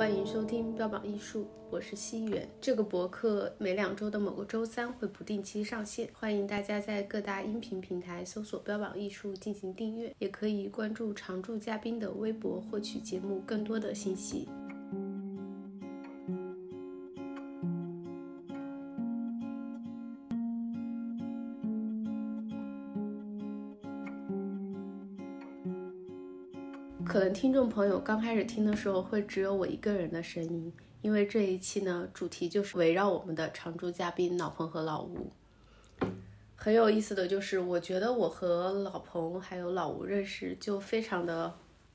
欢迎收听标榜艺术，我是西元。这个博客每两周的某个周三会不定期上线，欢迎大家在各大音频平台搜索“标榜艺术”进行订阅，也可以关注常驻嘉宾的微博获取节目更多的信息。听众朋友刚开始听的时候会只有我一个人的声音，因为这一期呢主题就是围绕我们的常驻嘉宾老彭和老吴。很有意思的就是，我觉得我和老彭还有老吴认识就非常的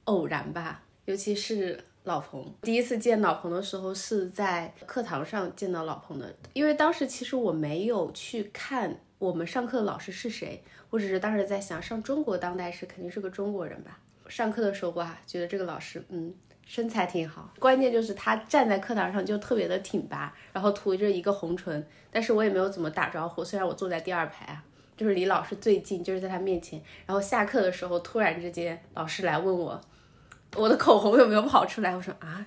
偶然吧，尤其是老彭。第一次见老彭的时候是在课堂上见到老彭的，因为当时其实我没有去看我们上课的老师是谁，我只是当时在想，上中国当代史肯定是个中国人吧。上课的时候哇，觉得这个老师嗯身材挺好，关键就是他站在课堂上就特别的挺拔，然后涂着一个红唇，但是我也没有怎么打招呼，虽然我坐在第二排啊，就是离老师最近，就是在他面前。然后下课的时候，突然之间老师来问我，我的口红有没有跑出来？我说啊，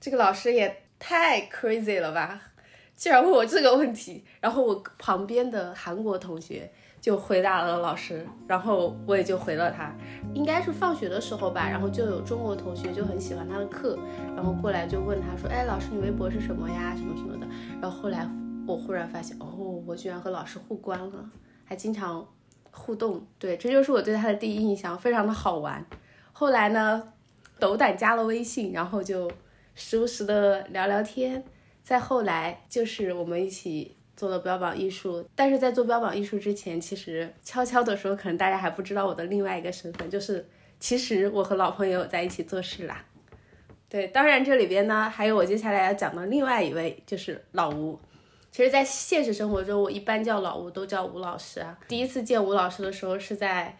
这个老师也太 crazy 了吧，竟然问我这个问题。然后我旁边的韩国同学。就回答了老师，然后我也就回了他，应该是放学的时候吧，然后就有中国同学就很喜欢他的课，然后过来就问他说，哎，老师你微博是什么呀，什么什么的。然后后来我忽然发现，哦，我居然和老师互关了，还经常互动，对，这就是我对他的第一印象，非常的好玩。后来呢，斗胆加了微信，然后就时不时的聊聊天。再后来就是我们一起。做了标榜艺术，但是在做标榜艺术之前，其实悄悄的说，可能大家还不知道我的另外一个身份，就是其实我和老朋友在一起做事啦。对，当然这里边呢，还有我接下来要讲的另外一位，就是老吴。其实，在现实生活中，我一般叫老吴都叫吴老师啊。第一次见吴老师的时候，是在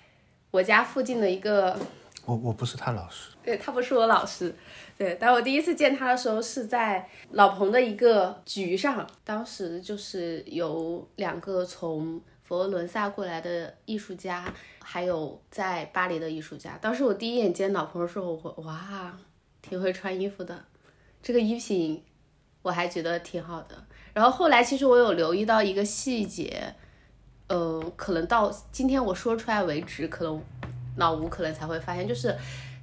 我家附近的一个。我我不是他老师，对他不是我老师，对，但我第一次见他的时候是在老彭的一个局上，当时就是有两个从佛罗伦萨过来的艺术家，还有在巴黎的艺术家。当时我第一眼见老彭的时候，我哇，挺会穿衣服的，这个衣品我还觉得挺好的。然后后来其实我有留意到一个细节，嗯，可能到今天我说出来为止，可能。老吴可能才会发现，就是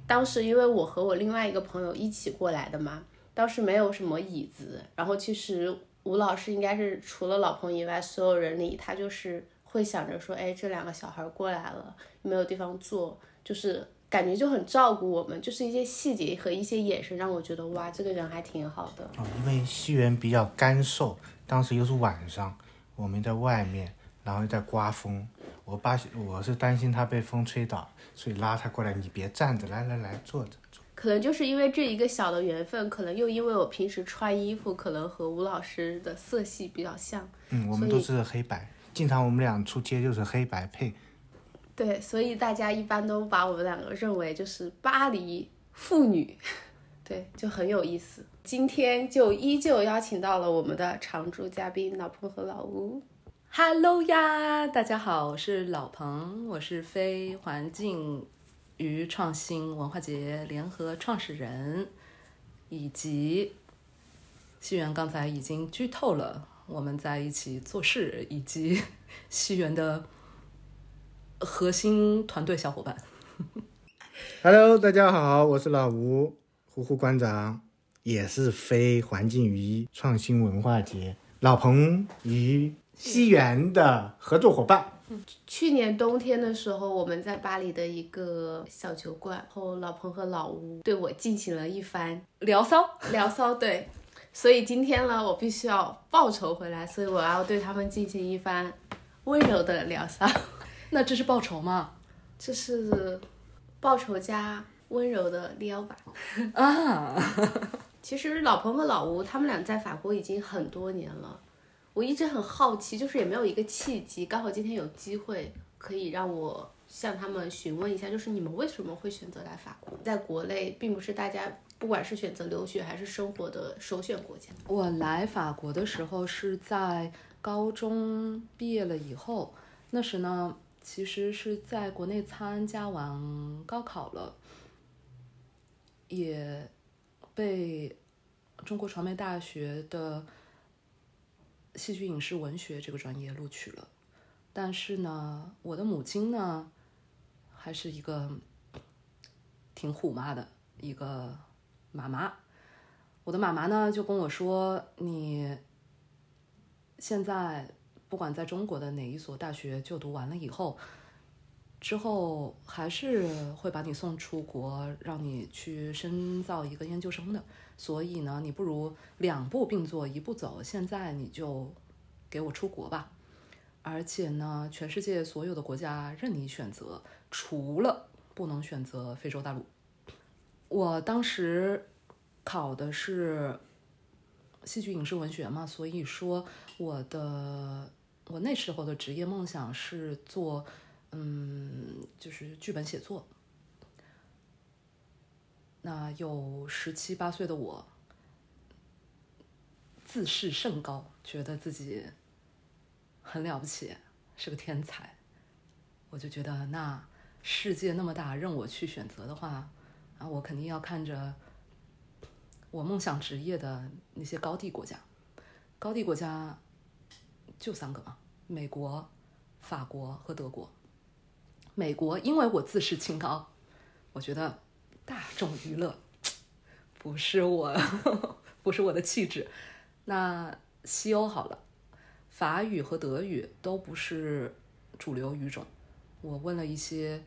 当时因为我和我另外一个朋友一起过来的嘛，当时没有什么椅子，然后其实吴老师应该是除了老彭以外，所有人里他就是会想着说，哎，这两个小孩过来了，没有地方坐，就是感觉就很照顾我们，就是一些细节和一些眼神让我觉得哇，这个人还挺好的。哦，因为西园比较干瘦，当时又是晚上，我们在外面，然后又在刮风。我爸，我是担心他被风吹倒，所以拉他过来。你别站着，来来来，坐着坐。可能就是因为这一个小的缘分，可能又因为我平时穿衣服，可能和吴老师的色系比较像。嗯，我们都是黑白，经常我们俩出街就是黑白配。对，所以大家一般都把我们两个认为就是巴黎妇女，对，就很有意思。今天就依旧邀请到了我们的常驻嘉宾老彭和老吴。Hello 呀，大家好，我是老彭，我是非环境与创新文化节联合创始人，以及西园刚才已经剧透了我们在一起做事，以及 西园的核心团队小伙伴。Hello，大家好，我是老吴，呼呼馆长，也是非环境与创新文化节老彭与。西园的合作伙伴。去年冬天的时候，我们在巴黎的一个小酒馆，后老彭和老吴对我进行了一番 聊骚，聊骚。对，所以今天呢，我必须要报仇回来，所以我要对他们进行一番温柔的聊骚。那这是报仇吗？这是报仇加温柔的撩吧。啊，其实老彭和老吴他们俩在法国已经很多年了。我一直很好奇，就是也没有一个契机，刚好今天有机会可以让我向他们询问一下，就是你们为什么会选择来法国？在国内并不是大家不管是选择留学还是生活的首选国家。我来法国的时候是在高中毕业了以后，那时呢其实是在国内参加完高考了，也被中国传媒大学的戏剧影视文学这个专业录取了，但是呢，我的母亲呢，还是一个挺虎妈的一个妈妈。我的妈妈呢就跟我说：“你现在不管在中国的哪一所大学就读完了以后，之后还是会把你送出国，让你去深造一个研究生的。所以呢，你不如两步并作一步走，现在你就给我出国吧。而且呢，全世界所有的国家任你选择，除了不能选择非洲大陆。我当时考的是戏剧影视文学嘛，所以说我的我那时候的职业梦想是做，嗯，就是剧本写作。那有十七八岁的我，自视甚高，觉得自己很了不起，是个天才。我就觉得，那世界那么大，任我去选择的话，啊，我肯定要看着我梦想职业的那些高地国家。高地国家就三个嘛，美国、法国和德国。美国，因为我自视清高，我觉得大众娱乐不是我，不是我的气质。那西欧好了，法语和德语都不是主流语种。我问了一些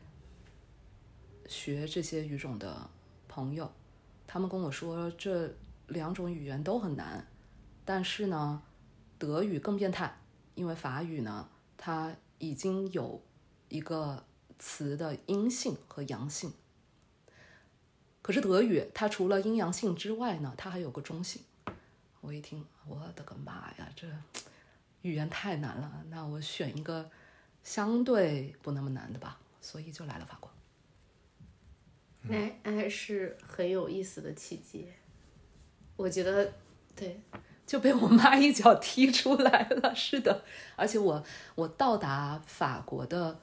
学这些语种的朋友，他们跟我说这两种语言都很难，但是呢，德语更变态，因为法语呢，它已经有一个词的阴性和阳性。可是德语它除了阴阳性之外呢，它还有个中性。我一听，我的个妈呀，这语言太难了，那我选一个相对不那么难的吧，所以就来了法国。那那还是很有意思的契机。我觉得，对，就被我妈一脚踢出来了。是的，而且我我到达法国的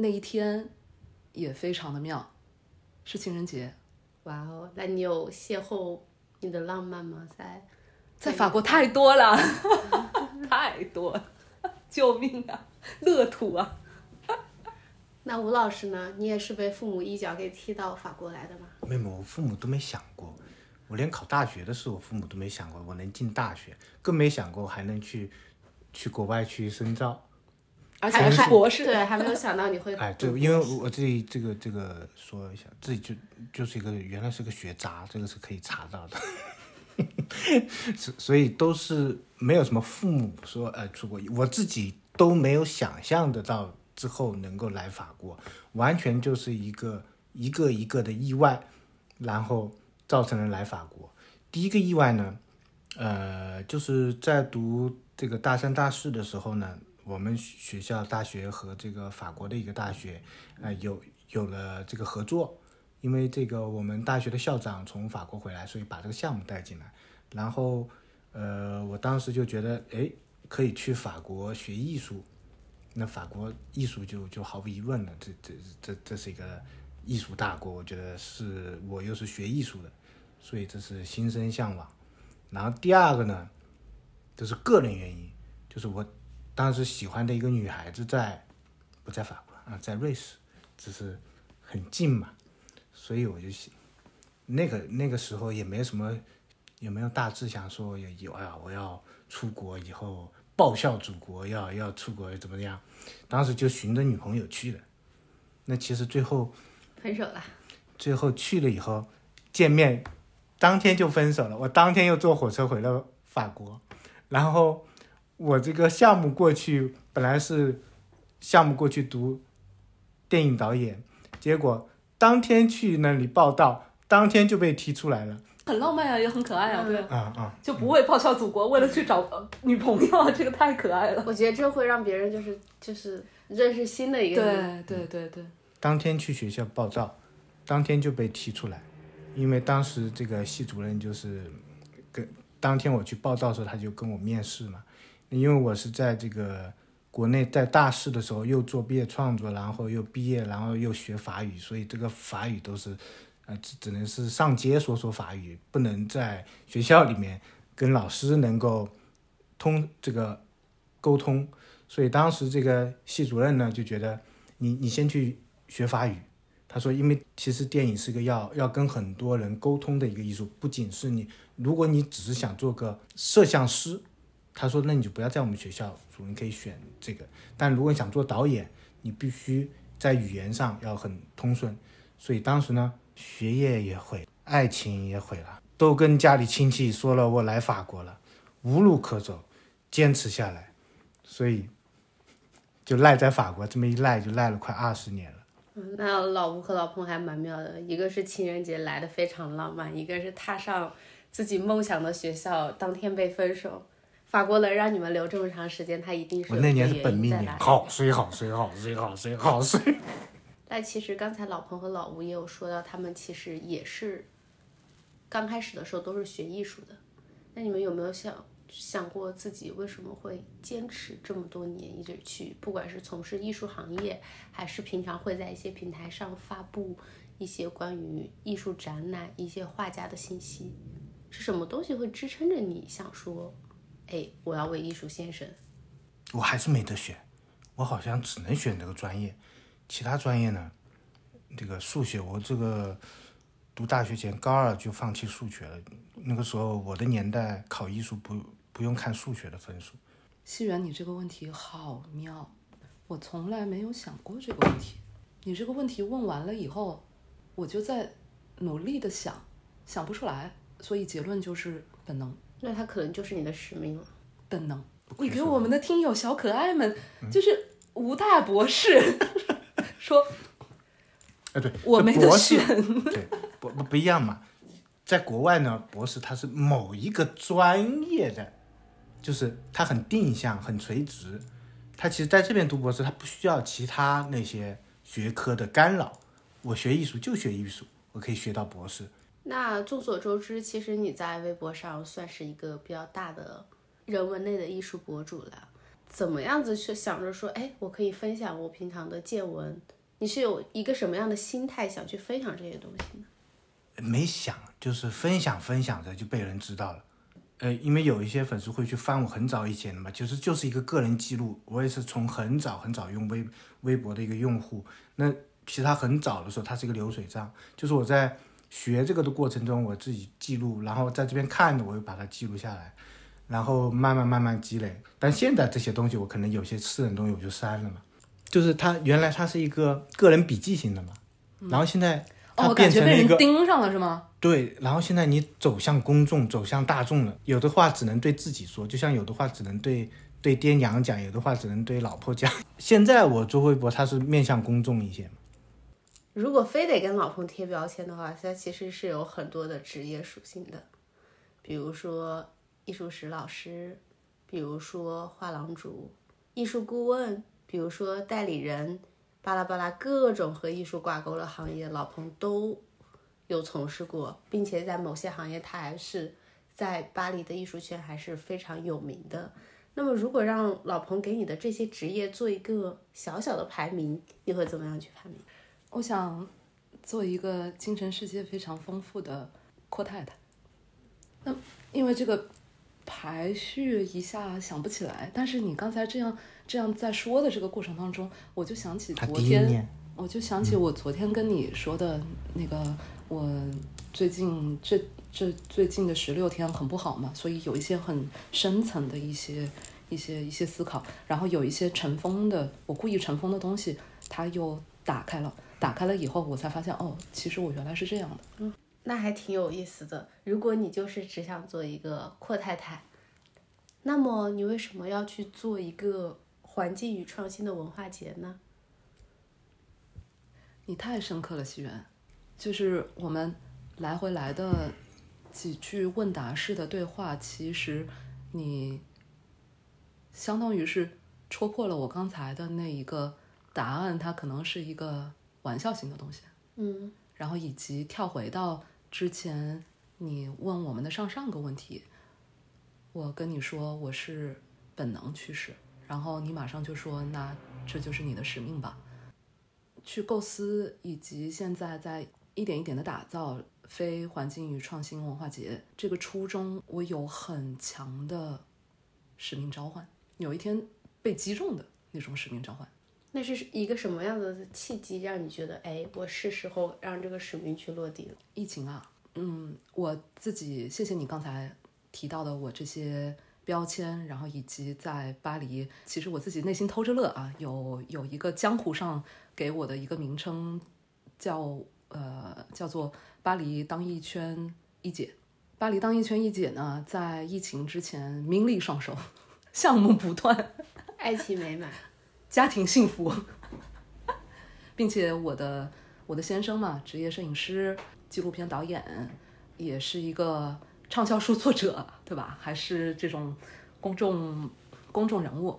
那一天也非常的妙，是情人节。哇哦，那你有邂逅你的浪漫吗？在在法国太多了，太多了，救命啊！乐土啊！那吴老师呢？你也是被父母一脚给踢到法国来的吗？没有，我父母都没想过，我连考大学的事，我父母都没想过我能进大学，更没想过还能去去国外去深造。而且还是博士，对，还没有想到你会。哎，对，因为我自己这个这个说一下，自己就就是一个原来是个学渣，这个是可以查到的。所所以都是没有什么父母说呃出国，我自己都没有想象得到之后能够来法国，完全就是一个一个一个的意外，然后造成了来法国。第一个意外呢，呃，就是在读这个大三大四的时候呢，我们学校大学和这个法国的一个大学，呃，有有了这个合作。因为这个我们大学的校长从法国回来，所以把这个项目带进来。然后，呃，我当时就觉得，哎，可以去法国学艺术。那法国艺术就就毫无疑问了，这这这这是一个艺术大国。我觉得是我又是学艺术的，所以这是心生向往。然后第二个呢，这是个人原因，就是我当时喜欢的一个女孩子在不在法国啊，在瑞士，只是很近嘛。所以我就想，那个那个时候也没什么，也没有大志想说有有哎呀，我要出国以后报效祖国，要要出国怎么样？当时就寻着女朋友去的。那其实最后分手了。最后去了以后见面，当天就分手了。我当天又坐火车回了法国，然后我这个项目过去本来是项目过去读电影导演，结果。当天去那里报道，当天就被踢出来了，很浪漫啊，也很可爱啊，对，啊啊，就不为报效祖国，为了去找女朋友，这个太可爱了。我觉得这会让别人就是就是认识新的一个人。对对对对。当天去学校报道，当天就被踢出来，因为当时这个系主任就是跟当天我去报道的时候，他就跟我面试嘛，因为我是在这个。国内在大四的时候又做毕业创作，然后又毕业，然后又学法语，所以这个法语都是，呃，只只能是上街说说法语，不能在学校里面跟老师能够通这个沟通。所以当时这个系主任呢就觉得你你先去学法语。他说，因为其实电影是个要要跟很多人沟通的一个艺术，不仅是你，如果你只是想做个摄像师，他说那你就不要在我们学校，主任可以选这个。但如果你想做导演，你必须在语言上要很通顺。所以当时呢，学业也毁，爱情也毁了，都跟家里亲戚说了我来法国了，无路可走，坚持下来，所以就赖在法国，这么一赖就赖了快二十年了。那老吴和老彭还蛮妙的，一个是情人节来的非常浪漫，一个是踏上自己梦想的学校，当天被分手。法国能让你们留这么长时间，他一定是我那年是本命年年，好睡好睡好睡好睡好睡。但其实刚才老彭和老吴也有说到，他们其实也是刚开始的时候都是学艺术的。那你们有没有想想过自己为什么会坚持这么多年一直去，不管是从事艺术行业，还是平常会在一些平台上发布一些关于艺术展览、一些画家的信息？是什么东西会支撑着你想说，哎，我要为艺术献身？我还是没得选，我好像只能选这个专业，其他专业呢，这个数学我这个读大学前高二就放弃数学了。那个时候我的年代考艺术不不用看数学的分数。西元，你这个问题好妙，我从来没有想过这个问题。你这个问题问完了以后，我就在努力的想，想不出来，所以结论就是本能，那它可能就是你的使命了。本能。你给我们的听友小可爱们，就是吴大博士 说哎，对，我没得博士选，对，不不不一样嘛。在国外呢，博士他是某一个专业的，就是他很定向、很垂直。他其实在这边读博士，他不需要其他那些学科的干扰。我学艺术就学艺术，我可以学到博士。那众所周知，其实你在微博上算是一个比较大的人文类的艺术博主了。怎么样子去想着说，哎，我可以分享我平常的见闻？你是有一个什么样的心态想去分享这些东西呢？没想，就是分享分享着就被人知道了。呃，因为有一些粉丝会去翻我很早以前的嘛，就是就是一个个人记录。我也是从很早很早用微微博的一个用户。那其实他很早的时候，它是一个流水账，就是我在学这个的过程中，我自己记录，然后在这边看的，我又把它记录下来，然后慢慢慢慢积累。但现在这些东西，我可能有些私人东西我就删了嘛。就是它原来它是一个个人笔记型的嘛，然后现在哦，它我感觉被人变成了一个盯上了是吗？对，然后现在你走向公众，走向大众了，有的话只能对自己说，就像有的话只能对对爹娘讲，有的话只能对老婆讲。现在我做微博，它是面向公众一些嘛。如果非得跟老彭贴标签的话，他其实是有很多的职业属性的，比如说艺术史老师，比如说画廊主、艺术顾问，比如说代理人，巴拉巴拉各种和艺术挂钩的行业，老彭都有从事过，并且在某些行业他还是在巴黎的艺术圈还是非常有名的。那么，如果让老彭给你的这些职业做一个小小的排名，你会怎么样去排名？我想做一个精神世界非常丰富的阔太太。那因为这个排序一下想不起来，但是你刚才这样这样在说的这个过程当中，我就想起昨天，我就想起我昨天跟你说的那个，我最近这这最近的十六天很不好嘛，所以有一些很深层的一些一些一些思考，然后有一些尘封的，我故意尘封的东西，它又打开了，打开了以后，我才发现哦，其实我原来是这样的。嗯那还挺有意思的。如果你就是只想做一个阔太太，那么你为什么要去做一个环境与创新的文化节呢？你太深刻了，西元。就是我们来回来的几句问答式的对话，其实你相当于是戳破了我刚才的那一个答案，它可能是一个玩笑性的东西。嗯然后以及跳回到之前你问我们的上上个问题，我跟你说我是本能驱使，然后你马上就说那这就是你的使命吧。去构思以及现在在一点一点的打造非环境与创新文化节这个初衷，我有很强的使命召唤，有一天被击中的那种使命召唤。那是一个什么样的契机让你觉得，哎，我是时候让这个使命去落地了？疫情啊，嗯，我自己谢谢你刚才提到的我这些标签，然后以及在巴黎，其实我自己内心偷着乐啊，有有一个江湖上给我的一个名称，叫呃叫做巴黎当一圈一姐。巴黎当一圈一姐呢，在疫情之前名利双收，项目不断，爱情美满。家庭幸福，并且我的我的先生嘛，职业摄影师、纪录片导演，也是一个畅销书作者，对吧？还是这种公众公众人物。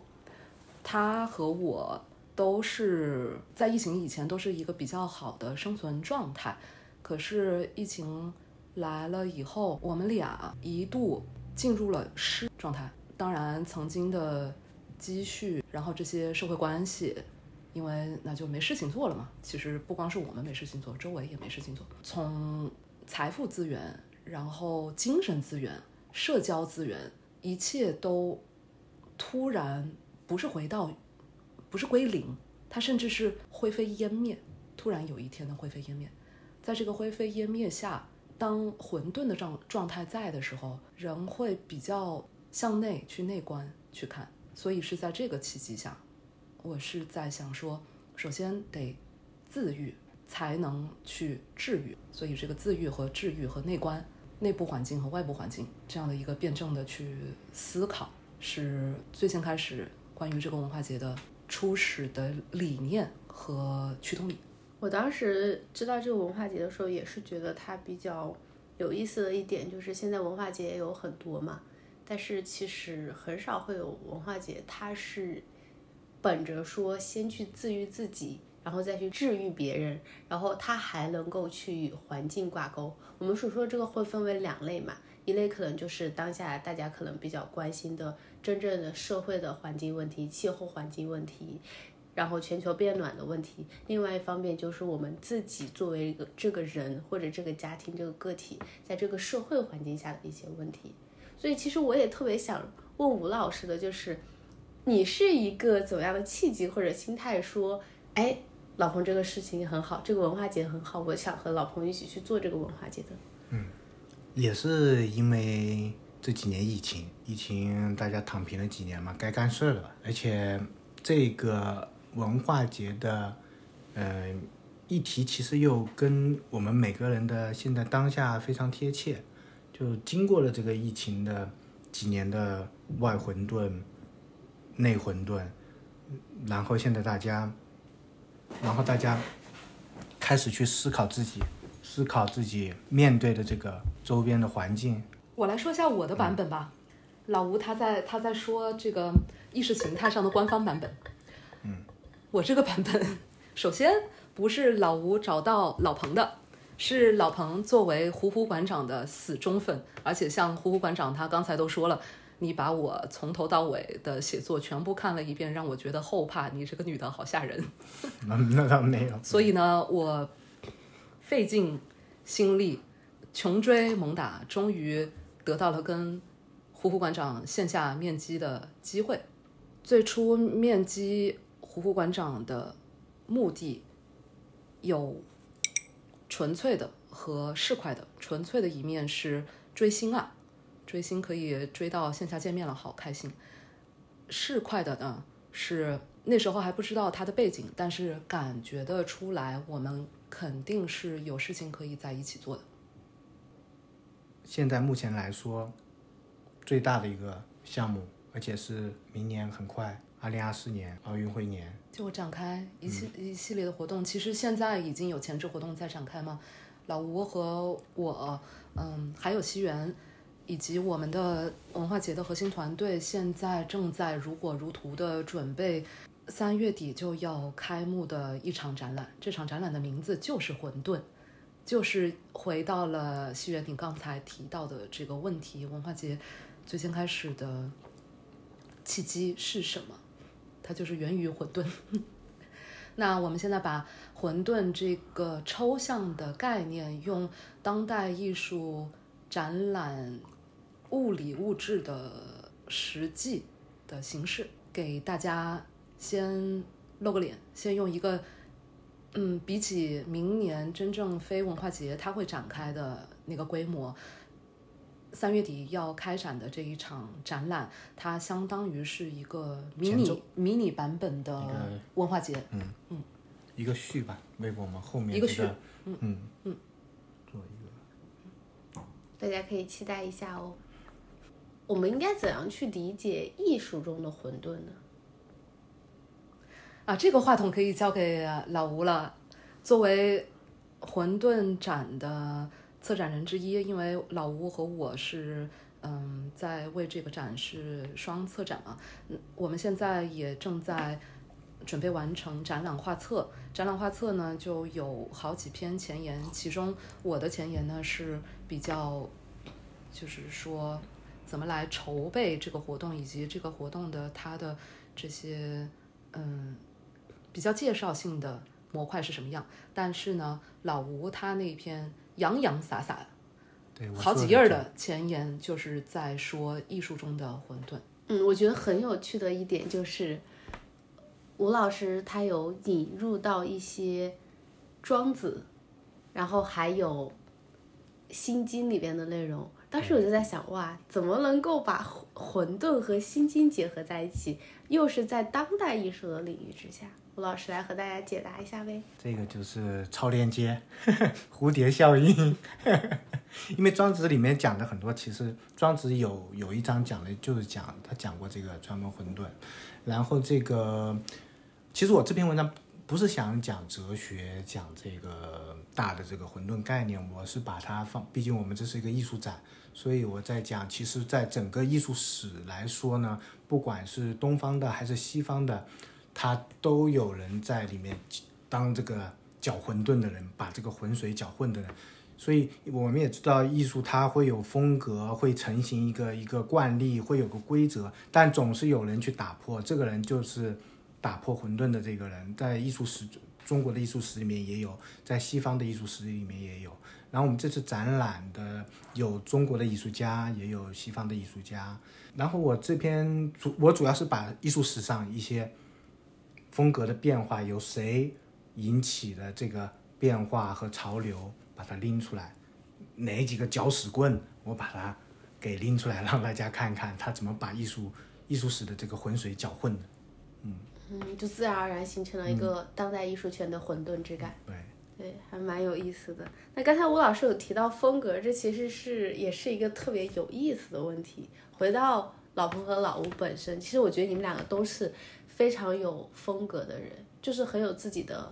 他和我都是在疫情以前都是一个比较好的生存状态，可是疫情来了以后，我们俩一度进入了失状态。当然，曾经的。积蓄，然后这些社会关系，因为那就没事情做了嘛。其实不光是我们没事情做，周围也没事情做。从财富资源，然后精神资源、社交资源，一切都突然不是回到，不是归零，它甚至是灰飞烟灭。突然有一天的灰飞烟灭，在这个灰飞烟灭下，当混沌的状状态在的时候，人会比较向内去内观去看。所以是在这个契机下，我是在想说，首先得自愈，才能去治愈。所以这个自愈和治愈和内观、内部环境和外部环境这样的一个辩证的去思考，是最先开始关于这个文化节的初始的理念和驱动力。我当时知道这个文化节的时候，也是觉得它比较有意思的一点，就是现在文化节也有很多嘛。但是其实很少会有文化节，它是本着说先去自愈自己，然后再去治愈别人，然后它还能够去与环境挂钩。我们所说这个会分为两类嘛，一类可能就是当下大家可能比较关心的真正的社会的环境问题、气候环境问题，然后全球变暖的问题。另外一方面就是我们自己作为一个这个人或者这个家庭这个个体，在这个社会环境下的一些问题。所以其实我也特别想问吴老师的，就是你是一个怎么样的契机或者心态，说，哎，老彭这个事情很好，这个文化节很好，我想和老彭一起去做这个文化节的。嗯，也是因为这几年疫情，疫情大家躺平了几年嘛，该干事了，而且这个文化节的，呃，议题其实又跟我们每个人的现在当下非常贴切。就经过了这个疫情的几年的外混沌、内混沌，然后现在大家，然后大家开始去思考自己，思考自己面对的这个周边的环境。我来说一下我的版本吧。老吴他在他在说这个意识形态上的官方版本。嗯，我这个版本，首先不是老吴找到老彭的。是老彭作为胡胡馆长的死忠粉，而且像胡胡馆长他刚才都说了，你把我从头到尾的写作全部看了一遍，让我觉得后怕。你这个女的好吓人。那倒没有。所以呢，我费尽心力，穷追猛打，终于得到了跟胡胡馆长线下面基的机会。最初面基胡胡馆长的目的有。纯粹的和市侩的，纯粹的一面是追星啊，追星可以追到线下见面了，好开心。市侩的呢，是那时候还不知道他的背景，但是感觉得出来，我们肯定是有事情可以在一起做的。现在目前来说，最大的一个项目，而且是明年很快。二零二四年奥运会年就展开一系一系列的活动，其实现在已经有前置活动在展开吗？老吴和我，嗯，还有西园，以及我们的文化节的核心团队，现在正在如火如荼的准备三月底就要开幕的一场展览。这场展览的名字就是混沌，就是回到了西园你刚才提到的这个问题：文化节最先开始的契机是什么？就是源于混沌。那我们现在把混沌这个抽象的概念，用当代艺术展览物理物质的实际的形式，给大家先露个脸，先用一个，嗯，比起明年真正非文化节它会展开的那个规模，三月底要开展的这一场展览，它相当于是一个迷你迷你版本的文化节。嗯一个序吧，为我们后面一个这个序嗯嗯做一个大家可以期待一下哦。我们应该怎样去理解艺术中的混沌呢？啊，这个话筒可以交给老吴了。作为混沌展的策展人之一，因为老吴和我是嗯在为这个展是双策展嘛，嗯，我们现在也正在准备完成展览画册。展览画册呢就有好几篇前言，其中我的前言呢是比较，就是说怎么来筹备这个活动，以及这个活动的它的这些嗯比较介绍性的模块是什么样。但是呢，老吴他那篇洋洋洒洒对，好几页儿的前言，就是在说艺术中的混沌。嗯，我觉得很有趣的一点就是，吴老师他有引入到一些庄子，然后还有心经里边的内容。当时我就在想，哇，怎么能够把混混沌和心经结合在一起，又是在当代艺术的领域之下？吴老师来和大家解答一下呗。这个就是超链接，蝴蝶效应。因为庄子里面讲的很多，其实庄子有有一章讲的就是讲他讲过这个专门混沌，然后这个其实我这篇文章不是想讲哲学，讲这个大的这个混沌概念，我是把它放，毕竟我们这是一个艺术展，所以我在讲，其实在整个艺术史来说呢，不管是东方的还是西方的，他都有人在里面当这个搅混沌的人，把这个浑水搅混的人。所以我们也知道，艺术它会有风格，会成型一个一个惯例，会有个规则，但总是有人去打破。这个人就是打破混沌的这个人，在艺术史中国的艺术史里面也有，在西方的艺术史里面也有。然后我们这次展览的有中国的艺术家，也有西方的艺术家。然后我这篇主我主要是把艺术史上一些风格的变化，由谁引起的这个变化和潮流，把它拎出来，哪几个搅屎棍，我把它给拎出来，让大家看看他怎么把艺术艺术史的这个浑水搅混的。嗯，就自然而然形成了一个当代艺术圈的混沌之感。对，对，还蛮有意思的。那刚才吴老师有提到风格，这其实是也是一个特别有意思的问题。回到老彭和老吴本身，其实我觉得你们两个都是非常有风格的人，就是很有自己的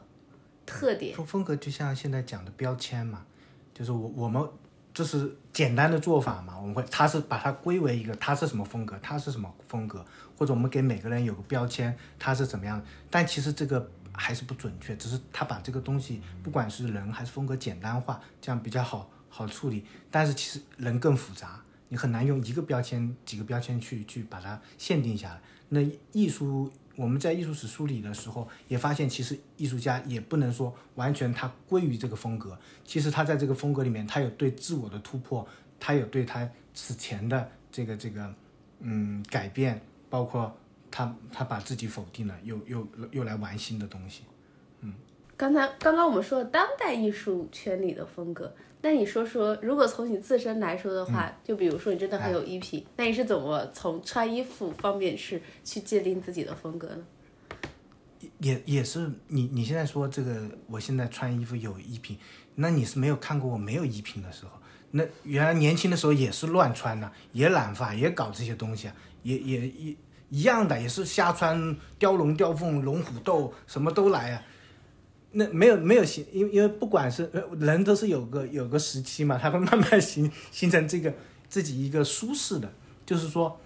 特点。风风格就像现在讲的标签嘛，就是我我们这是简单的做法嘛，我们会他是把它归为一个他是什么风格，他是什么风格，或者我们给每个人有个标签，他是怎么样，但其实这个还是不准确，只是他把这个东西不管是人还是风格简单化，这样比较好好处理，但是其实人更复杂。你很难用一个标签、几个标签去去把它限定下来。那艺术，我们在艺术史梳理的时候，也发现其实艺术家也不能说完全他归于这个风格，其实他在这个风格里面，他有对自我的突破，他有对他此前的这个这个嗯改变，包括他他把自己否定了，又又又来玩新的东西。嗯刚才刚刚我们说了当代艺术圈里的风格，那你说说，如果从你自身来说的话，就比如说你真的很有衣品，那你是怎么从穿衣服方面是去界定自己的风格呢？也也是你你现在说这个，我现在穿衣服有衣品，那你是没有看过我没有衣品的时候。那原来年轻的时候也是乱穿的，也染发，也搞这些东西啊，也也也一样的，也是瞎穿雕龙雕凤、龙虎斗，什么都来啊。那没有没有形，因为因为不管是呃人都是有个有个时期嘛，他会慢慢形形成这个自己一个舒适的，就是说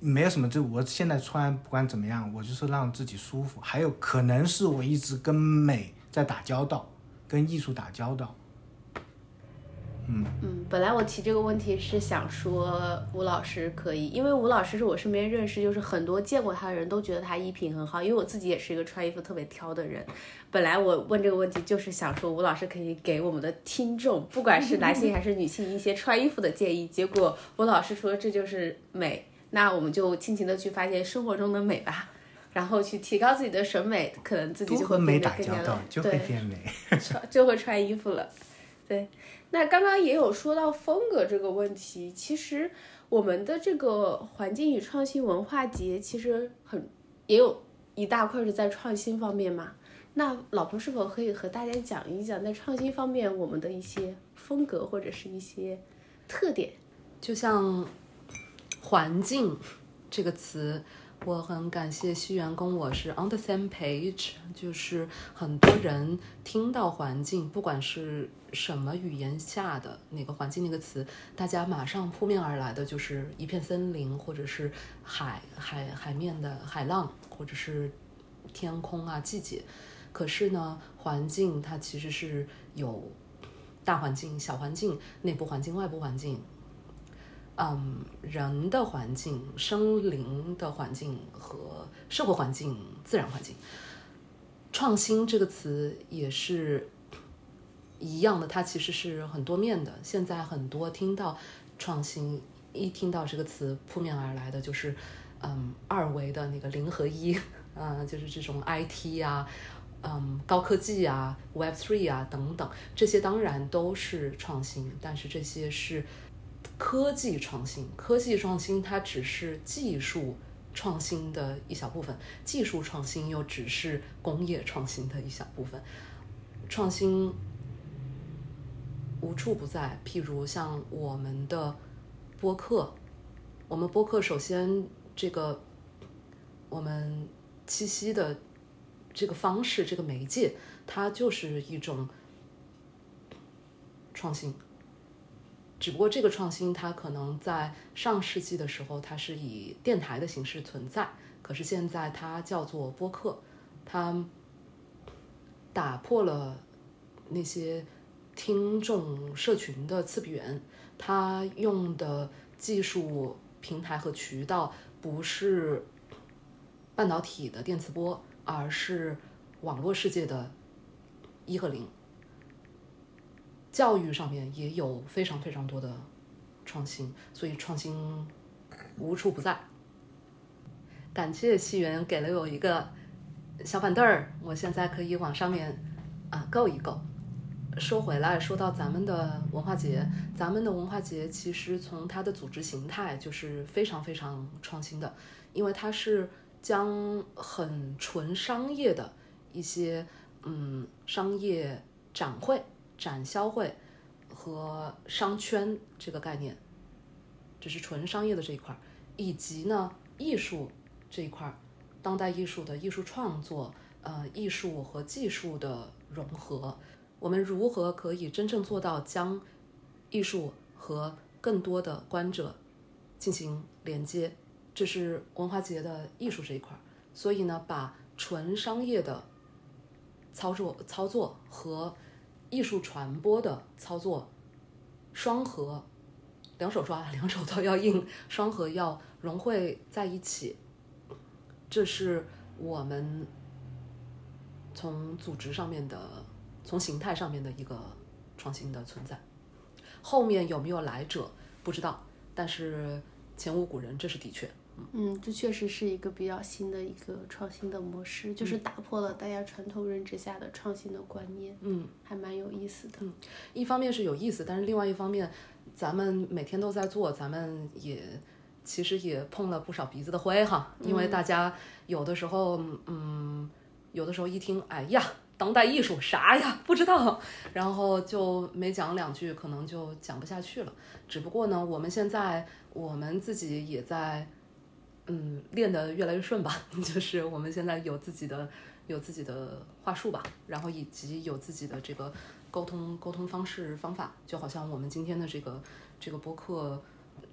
没有什么，就我现在穿不管怎么样，我就是让自己舒服。还有可能是我一直跟美在打交道，跟艺术打交道。嗯嗯，本来我提这个问题是想说吴老师可以，因为吴老师是我身边认识，就是很多见过他的人都觉得他衣品很好，因为我自己也是一个穿衣服特别挑的人。本来我问这个问题就是想说吴老师可以给我们的听众，不管是男性还是女性，一些穿衣服的建议。结果吴老师说这就是美，那我们就尽情的去发现生活中的美吧，然后去提高自己的审美，可能自己就会美就会对。变美。就会穿衣服了。对，那刚刚也有说到风格这个问题，其实我们的这个环境与创新文化节其实很也有一大块是在创新方面嘛。那老婆是否可以和大家讲一讲，在创新方面我们的一些风格或者是一些特点？就像“环境”这个词，我很感谢西园跟我是 on the same page，就是很多人听到“环境”，不管是什么语言下的哪个“环境”那个词，大家马上扑面而来的就是一片森林，或者是海海海面的海浪，或者是天空啊季节。可是呢，环境它其实是有大环境、小环境、内部环境、外部环境，嗯，人的环境、生灵的环境和社会环境、自然环境。创新这个词也是一样的，它其实是很多面的。现在很多听到创新，一听到这个词，扑面而来的就是，嗯，二维的那个零和一，嗯，就是这种 IT 啊，嗯，高科技啊，Web Three 啊等等，这些当然都是创新，但是这些是科技创新。科技创新它只是技术创新的一小部分，技术创新又只是工业创新的一小部分。创新无处不在，譬如像我们的播客，我们播客首先这个我们栖息的这个方式，这个媒介，它就是一种创新。只不过这个创新，它可能在上世纪的时候，它是以电台的形式存在，可是现在它叫做播客，它打破了那些听众社群的次元，它用的技术平台和渠道不是半导体的电磁波，而是网络世界的一和零。教育上面也有非常非常多的创新，所以创新无处不在。感谢西园给了我一个小板凳儿，我现在可以往上面啊够一够。说回来，说到咱们的文化节，咱们的文化节其实从它的组织形态就是非常非常创新的，因为它是将很纯商业的一些嗯商业展会、展销会和商圈这个概念，这是纯商业的这一块，以及呢艺术这一块，当代艺术的艺术创作，呃，艺术和技术的融合，我们如何可以真正做到将艺术和更多的观者进行连接？这是文化节的艺术这一块。所以呢，把纯商业的操作操作和艺术传播的操作双核，两手抓，两手都要硬，双核要融汇在一起。这是我们从组织上面的、从形态上面的一个创新的存在。后面有没有来者不知道，但是前无古人，这是的确。嗯，这确实是一个比较新的一个创新的模式，就是打破了大家传统认知下的创新的观念，嗯，还蛮有意思的。一方面是有意思，但是另外一方面，咱们每天都在做，咱们也其实也碰了不少鼻子的灰哈，因为大家有的时候，嗯，有的时候一听，哎呀，当代艺术啥呀，不知道，然后就没讲两句，可能就讲不下去了。只不过呢，我们现在我们自己也在。嗯，练得越来越顺吧，就是我们现在有自己的有自己的话术吧，然后以及有自己的这个沟通沟通方式方法，就好像我们今天的这个这个播客，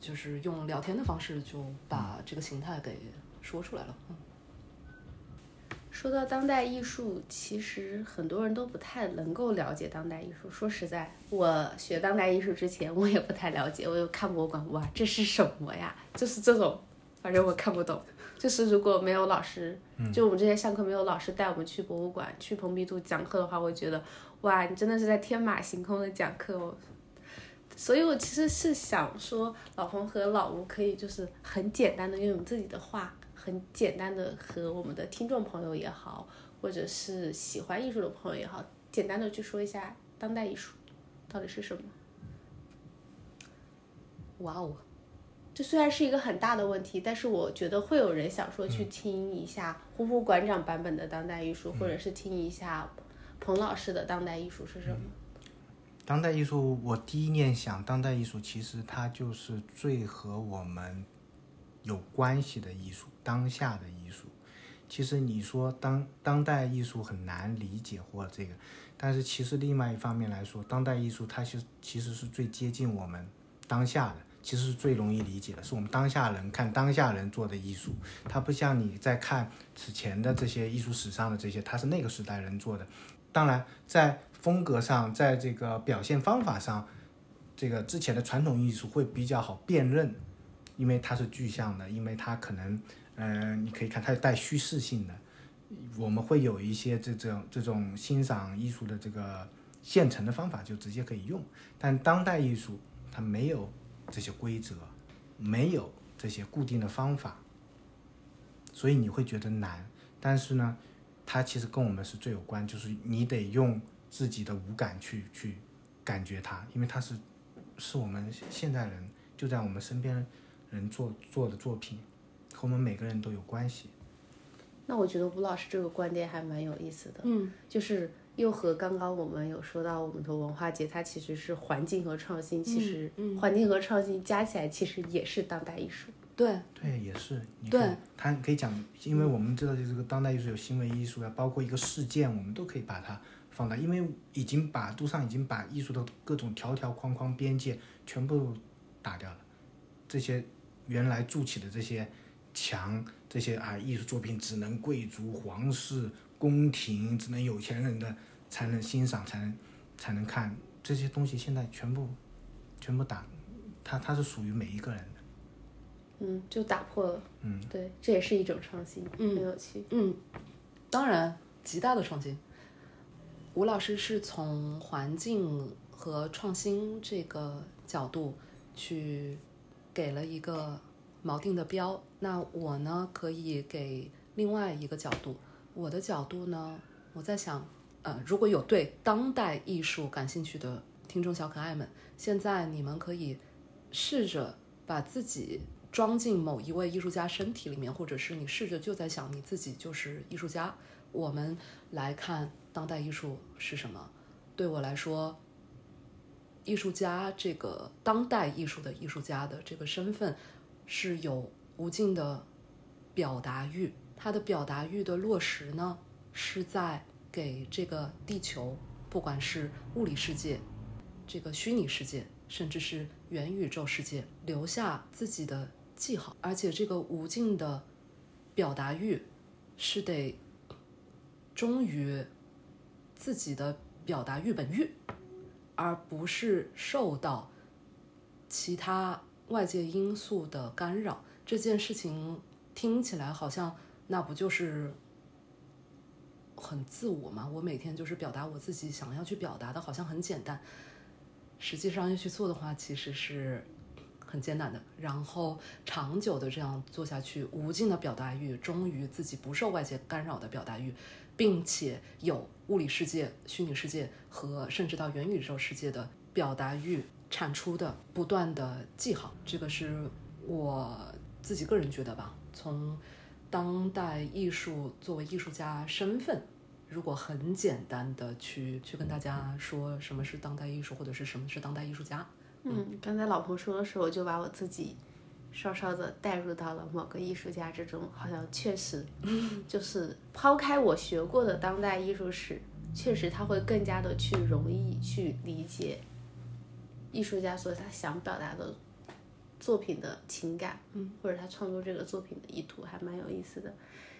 就是用聊天的方式就把这个形态给说出来了。嗯说到当代艺术，其实很多人都不太能够了解当代艺术。说实在，我学当代艺术之前，我也不太了解。我有看博物馆，哇，这是什么呀？就是这种，反正我看不懂。就是如果没有老师，就我们之前上课没有老师带我们去博物馆、去蓬皮杜讲课的话，我觉得，哇，你真的是在天马行空的讲课哦。所以我其实是想说，老冯和老吴可以就是很简单的用自己的话，很简单的和我们的听众朋友也好，或者是喜欢艺术的朋友也好，简单的去说一下当代艺术到底是什么。哇哦！这虽然是一个很大的问题，但是我觉得会有人想说去听一下胡副馆长版本的当代艺术，或者是听一下彭老师的当代艺术是什么。当代艺术，我第一念想，当代艺术其实它就是最和我们有关系的艺术，当下的艺术。其实你说当当代艺术很难理解或这个，但是其实另外一方面来说，当代艺术它是其实是最接近我们当下的。其实是最容易理解的，是我们当下人看当下人做的艺术，它不像你在看此前的这些艺术史上的这些，它是那个时代人做的。当然，在风格上，在这个表现方法上，这个之前的传统艺术会比较好辨认，因为它是具象的，因为它可能，嗯，你可以看它是带叙事性的，我们会有一些这种这种欣赏艺术的这个现成的方法就直接可以用，但当代艺术它没有。这些规则没有这些固定的方法，所以你会觉得难。但是呢，它其实跟我们是最有关，就是你得用自己的五感去去感觉它，因为它是是我们现代人就在我们身边人做做的作品，和我们每个人都有关系。那我觉得吴老师这个观点还蛮有意思的，嗯，就是。又和刚刚我们有说到，我们的文化节它其实是环境和创新，其实环境和创新加起来其实也是当代艺术。对对，也是。对，它可以讲，因为我们知道，就这个当代艺术有行为艺术啊，包括一个事件，我们都可以把它放大，因为已经把杜尚已经把艺术的各种条条框框边界全部打掉了，这些原来筑起的这些墙，这些啊艺术作品只能贵族皇室。宫廷只能有钱人的才能欣赏，才能才能看这些东西。现在全部全部打，它它是属于每一个人的。嗯，就打破了。嗯，对，这也是一种创新，很有趣。嗯，当然，极大的创新。吴老师是从环境和创新这个角度去给了一个锚定的标，那我呢可以给另外一个角度。我的角度呢，我在想，呃，如果有对当代艺术感兴趣的听众小可爱们，现在你们可以试着把自己装进某一位艺术家身体里面，或者是你试着就在想你自己就是艺术家。我们来看当代艺术是什么？对我来说，艺术家这个当代艺术的艺术家的这个身份是有无尽的表达欲。它的表达欲的落实呢，是在给这个地球，不管是物理世界、这个虚拟世界，甚至是元宇宙世界，留下自己的记号。而且这个无尽的表达欲，是得忠于自己的表达欲本欲，而不是受到其他外界因素的干扰。这件事情听起来好像。那不就是很自我吗？我每天就是表达我自己想要去表达的，好像很简单。实际上要去做的话，其实是很艰难的。然后长久的这样做下去，无尽的表达欲，终于自己不受外界干扰的表达欲，并且有物理世界、虚拟世界和甚至到元宇宙世界的表达欲产出的不断的记号，这个是我自己个人觉得吧，从。当代艺术作为艺术家身份，如果很简单的去去跟大家说什么是当代艺术，或者是什么是当代艺术家，嗯，刚才老婆说的时候，我就把我自己稍稍的带入到了某个艺术家之中，好像确实，就是抛开我学过的当代艺术史，确实他会更加的去容易去理解艺术家所他想表达的。作品的情感，嗯，或者他创作这个作品的意图还蛮有意思的，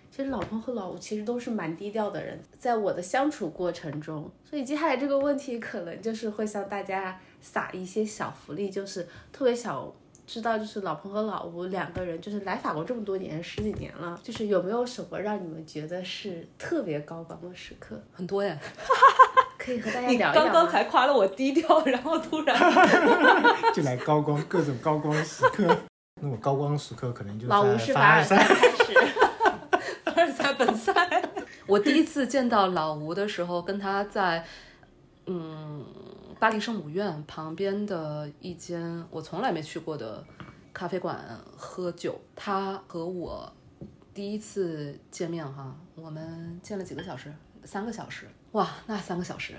其实老彭和老吴其实都是蛮低调的人，在我的相处过程中，所以接下来这个问题可能就是会向大家撒一些小福利，就是特别想知道，就是老彭和老吴两个人，就是来法国这么多年，十几年了，就是有没有什么让你们觉得是特别高光的时刻，很多呀。可以和大家你聊一聊吗。刚刚才夸了我低调，然后突然 就来高光各种高光时刻。那我高光时刻可能就老吴是凡尔凡尔赛赛开始，凡尔赛本赛。我第一次见到老吴的时候，跟他在嗯巴黎圣母院旁边的一间我从来没去过的咖啡馆喝酒。他和我第一次见面哈，我们见了几个小时，三个小时。哇，那三个小时。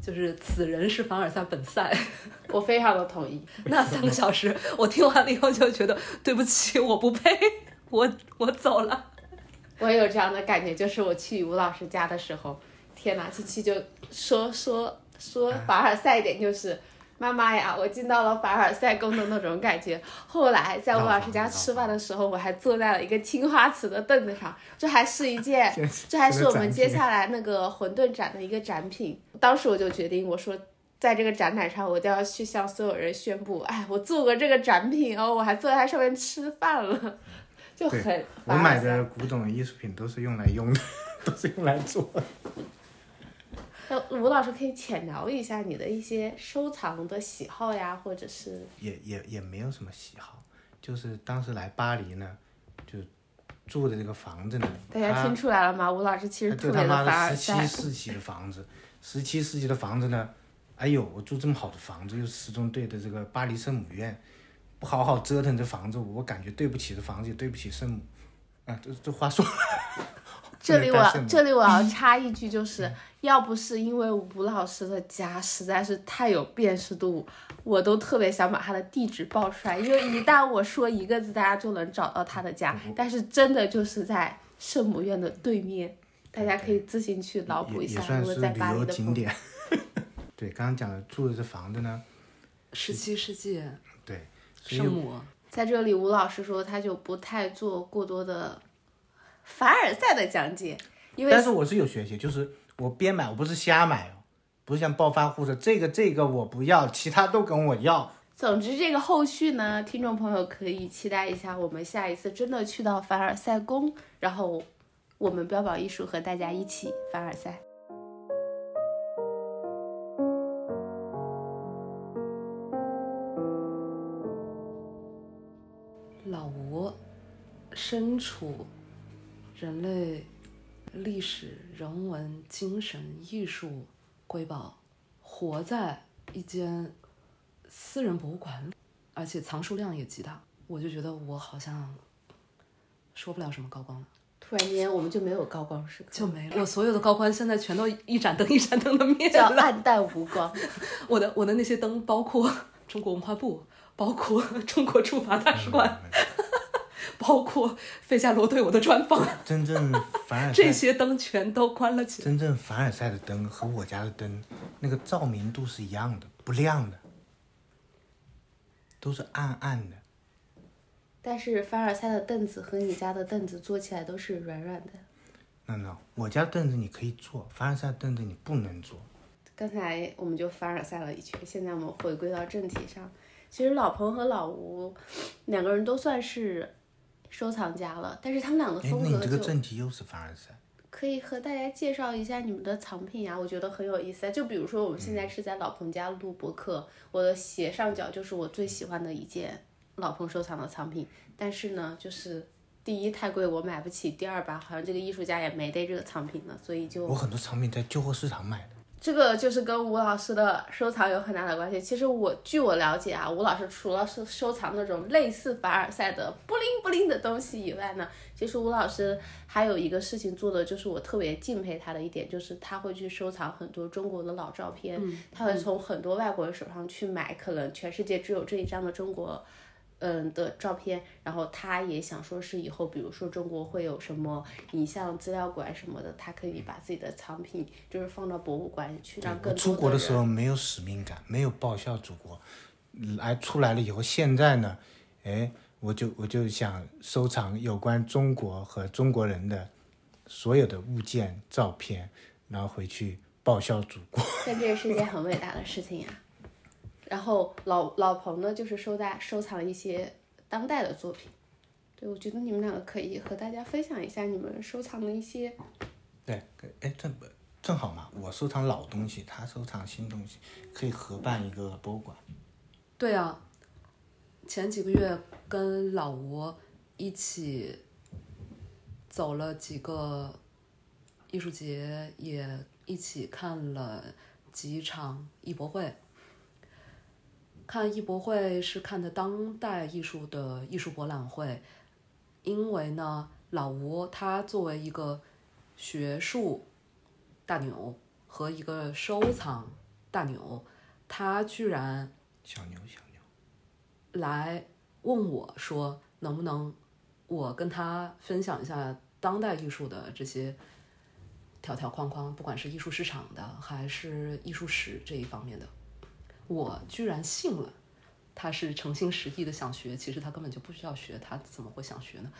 就是此人是凡尔赛本赛，我非常的同意。那三个小时，我听完了以后就觉得对不起，我不配，我我走了。我也有这样的感觉，就是我去吴老师家的时候，天哪，七七就说说说凡尔赛一点，就是妈妈呀，我进到了凡尔赛宫的那种感觉。后来在吴老师家吃饭的时候，我还坐在了一个青花瓷的凳子上，这还是一件，这还是我们接下来那个馄饨展的一个展品。当时我就决定，我说。在这个展览上，我就要去向所有人宣布，哎，我做过这个展品哦，我还坐在它上面吃饭了，就很，我买的古董艺术品都是用来用的，都是用来做的。那吴老师可以浅聊一下你的一些收藏的喜好呀，或者是也也也没有什么喜好，就是当时来巴黎呢，就住的这个房子呢，大家听出来了吗？吴老师其实特就他妈别凡尔的十七，世纪的房子，十七世纪的房子呢，哎呦，我住这么好的房子，又十中队的这个巴黎圣母院，不好好折腾这房子，我感觉对不起这房子，也对不起圣母。啊，这这话说，这里 我这里我要插一句，就是要不是因为吴老师的家实在是太有辨识度，我都特别想把他的地址报出来，因为一旦我说一个字，大家就能找到他的家。但是真的就是在圣母院的对面，大家可以自行去脑补一下，如果在巴黎的。景点。对，刚刚讲的住的这房子呢，十七世纪对，圣母，在这里，吴老师说他就不太做过多的凡尔赛的讲解，因为但是我是有学习，就是我边买，我不是瞎买哦，不是像暴发户的这个这个我不要，其他都跟我要。总之，这个后续呢，听众朋友可以期待一下，我们下一次真的去到凡尔赛宫，然后我们标宝艺术和大家一起凡尔赛。老吴身处人类历史、人文、精神、艺术瑰宝，活在一间私人博物馆里，而且藏书量也极大，我就觉得我好像说不了什么高光了，突然间，我们就没有高光时刻，就没了。我所有的高光现在全都一盏灯一盏灯的灭了叫了。暗淡无光。我的我的那些灯，包括中国文化部，包括中国驻法大使馆，包括费加罗对我的专访，真正凡尔赛 这，些灯全都关了起来。真正凡尔赛的灯和我家的灯，那个照明度是一样的，不亮的，都是暗暗的。但是凡尔赛的凳子和你家的凳子坐起来都是软软的。那那我家凳子你可以坐，凡尔赛凳子你不能坐。刚才我们就凡尔赛了一圈，现在我们回归到正题上。其实老彭和老吴两个人都算是收藏家了，但是他们俩的哎，风格那你这个就正题又是凡尔赛。可以和大家介绍一下你们的藏品呀，我觉得很有意思啊。就比如说我们现在是在老彭家录播客，我的斜上角就是我最喜欢的一件老彭收藏的藏品，但是呢，就是第一太贵我买不起，第二吧好像这个艺术家也没带这个藏品了，所以就我很多藏品在旧货市场买的。这个就是跟吴老师的收藏有很大的关系。其实我据我了解啊，吴老师除了收收藏那种类似凡尔赛的布灵布灵的东西以外呢，其实吴老师还有一个事情做的，就是我特别敬佩他的一点，就是他会去收藏很多中国的老照片，他会从很多外国人手上去买，可能全世界只有这一张的中国。嗯的照片，然后他也想说是以后，比如说中国会有什么影像资料馆什么的，他可以把自己的藏品就是放到博物馆里去，让更多出国的时候没有使命感，没有报效祖国，来出来了以后，现在呢，哎，我就我就想收藏有关中国和中国人的所有的物件、照片，然后回去报效祖国。但这也是一件很伟大的事情呀。然后老老彭呢，就是收大收藏一些当代的作品。对，我觉得你们两个可以和大家分享一下你们收藏的一些。对，哎，正正好嘛，我收藏老东西，他收藏新东西，可以合办一个博物馆。对啊，前几个月跟老吴一起走了几个艺术节，也一起看了几场艺博会。看艺博会是看的当代艺术的艺术博览会，因为呢，老吴他作为一个学术大牛和一个收藏大牛，他居然小牛小牛，来问我说，能不能我跟他分享一下当代艺术的这些条条框框，不管是艺术市场的还是艺术史这一方面的。我居然信了，他是诚心实意的想学，其实他根本就不需要学，他怎么会想学呢？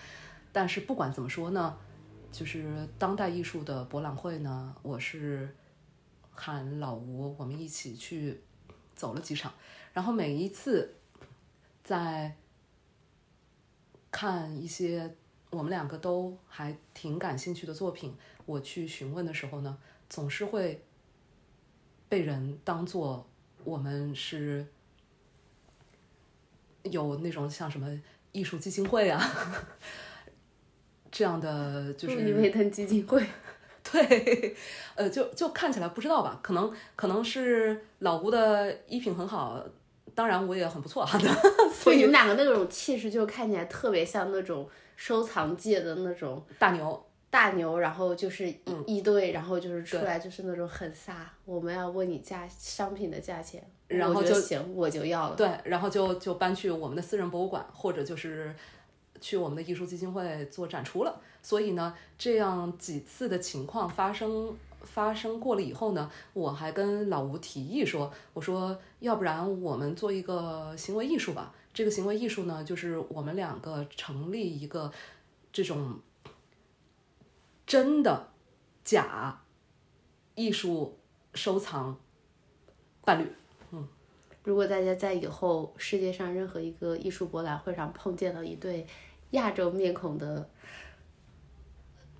但是不管怎么说呢，就是当代艺术的博览会呢，我是喊老吴，我们一起去走了几场，然后每一次在看一些我们两个都还挺感兴趣的作品，我去询问的时候呢，总是会被人当做。我们是有那种像什么艺术基金会啊这样的，就是路易威登基金会，对，呃，就就看起来不知道吧？可能可能是老吴的衣品很好，当然我也很不错哈。所以你们两个那种气势，就看起来特别像那种收藏界的那种大牛。大牛，然后就是一一堆，然后就是出来就是那种很飒。我们要问你价商品的价钱，然后就行，我就要了。对，然后就就搬去我们的私人博物馆，或者就是去我们的艺术基金会做展出了。所以呢，这样几次的情况发生发生过了以后呢，我还跟老吴提议说，我说要不然我们做一个行为艺术吧。这个行为艺术呢，就是我们两个成立一个这种。真的假艺术收藏伴侣，嗯，如果大家在以后世界上任何一个艺术博览会上碰见了一对亚洲面孔的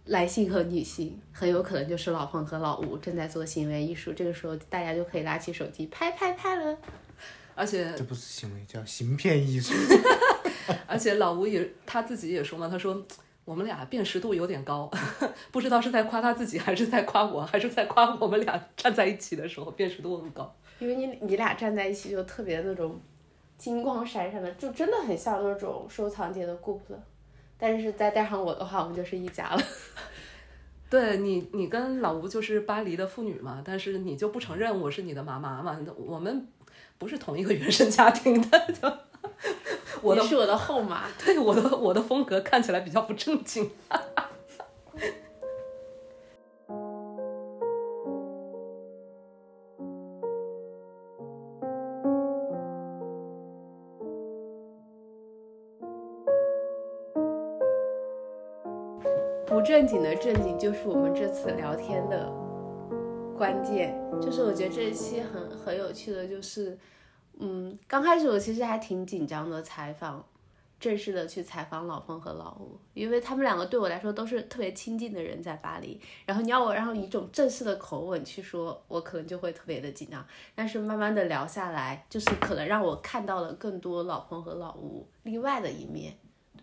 男性和女性，很有可能就是老彭和老吴正在做行为艺术。这个时候，大家就可以拿起手机拍拍拍了。而且这不是行为，叫行骗艺术。而且老吴也他自己也说嘛，他说。我们俩辨识度有点高，不知道是在夸他自己，还是在夸我，还是在夸我们俩站在一起的时候辨识度很高。因为你你俩站在一起就特别那种金光闪闪的，就真的很像那种收藏界的顾客。但是再带上我的话，我们就是一家了。对你，你跟老吴就是巴黎的妇女嘛，但是你就不承认我是你的妈妈嘛？我们不是同一个原生家庭的，就。我的是我的后妈，对我的我的风格看起来比较不正经。不正经的正经就是我们这次聊天的关键，就是我觉得这一期很很有趣的，就是。嗯，刚开始我其实还挺紧张的，采访，正式的去采访老彭和老吴，因为他们两个对我来说都是特别亲近的人，在巴黎。然后你要我然后以一种正式的口吻去说，我可能就会特别的紧张。但是慢慢的聊下来，就是可能让我看到了更多老彭和老吴另外的一面。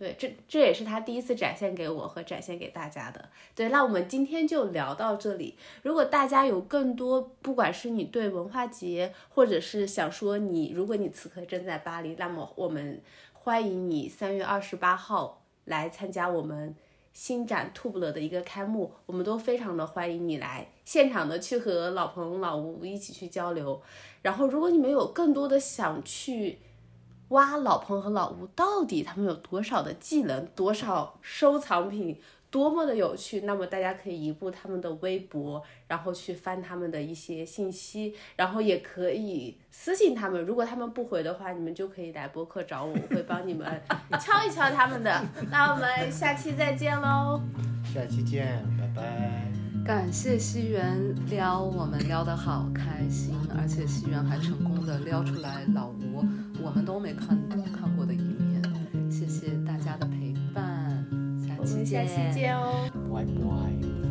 对，这这也是他第一次展现给我和展现给大家的。对，那我们今天就聊到这里。如果大家有更多，不管是你对文化节，或者是想说你，如果你此刻正在巴黎，那么我们欢迎你三月二十八号来参加我们新展 tube 的一个开幕，我们都非常的欢迎你来现场的去和老彭老吴一起去交流。然后，如果你们有更多的想去。挖老彭和老吴到底他们有多少的技能，多少收藏品，多么的有趣，那么大家可以移步他们的微博，然后去翻他们的一些信息，然后也可以私信他们。如果他们不回的话，你们就可以来播客找我，我会帮你们 敲一敲他们的。那我们下期再见喽，下期见，拜拜。感谢西元撩，我们撩得好开心，而且西元还成功的撩出来老吴我们都没看看过的一面。谢谢大家的陪伴，下期见哦。拜拜。